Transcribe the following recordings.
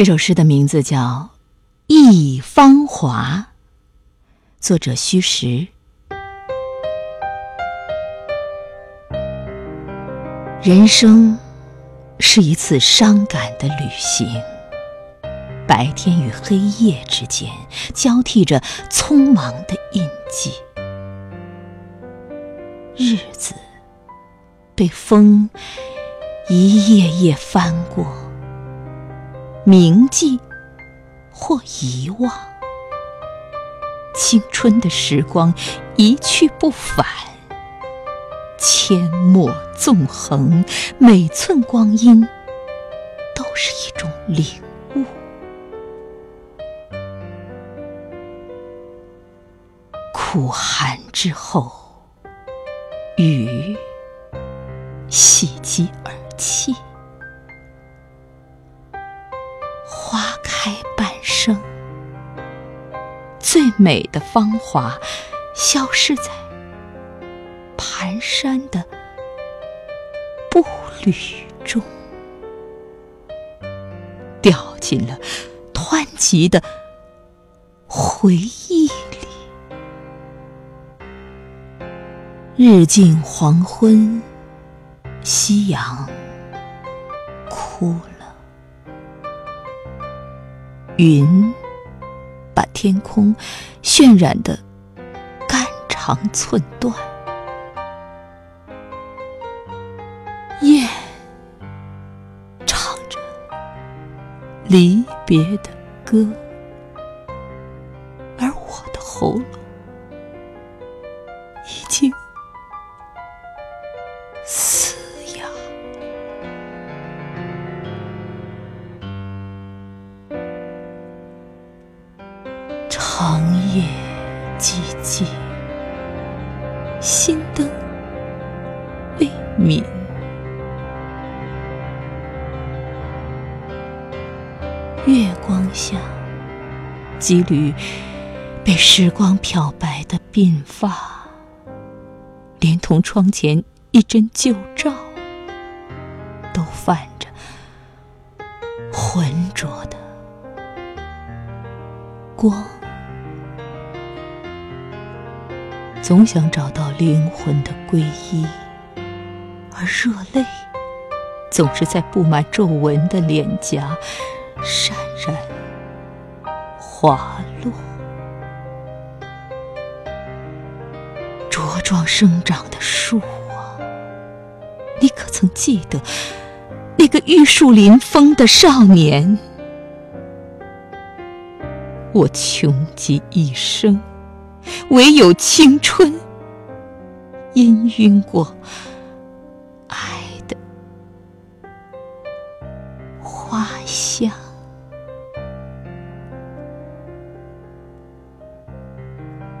这首诗的名字叫《忆芳华》，作者虚实。人生是一次伤感的旅行，白天与黑夜之间交替着匆忙的印记，日子被风一页页翻过。铭记或遗忘，青春的时光一去不返，阡陌纵横，每寸光阴都是一种领悟。苦寒之后，雨喜极而泣。最美的芳华，消失在蹒跚的步履中，掉进了湍急的回忆里。日近黄昏，夕阳哭了。云把天空渲染的肝肠寸断，雁唱着离别的歌，而我的喉咙长夜寂寂，心灯未泯。月光下，几缕被时光漂白的鬓发，连同窗前一帧旧照，都泛着浑浊的光。总想找到灵魂的皈依，而热泪总是在布满皱纹的脸颊潸然滑落。茁壮生长的树啊，你可曾记得那个玉树临风的少年？我穷极一生。唯有青春氤氲过爱的花香。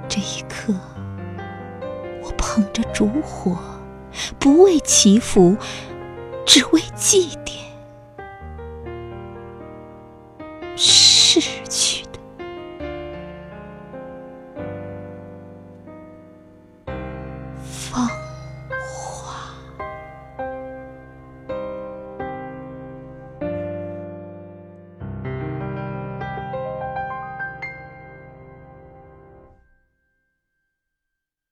这一刻我捧着烛火不为祈福只为祭奠逝去放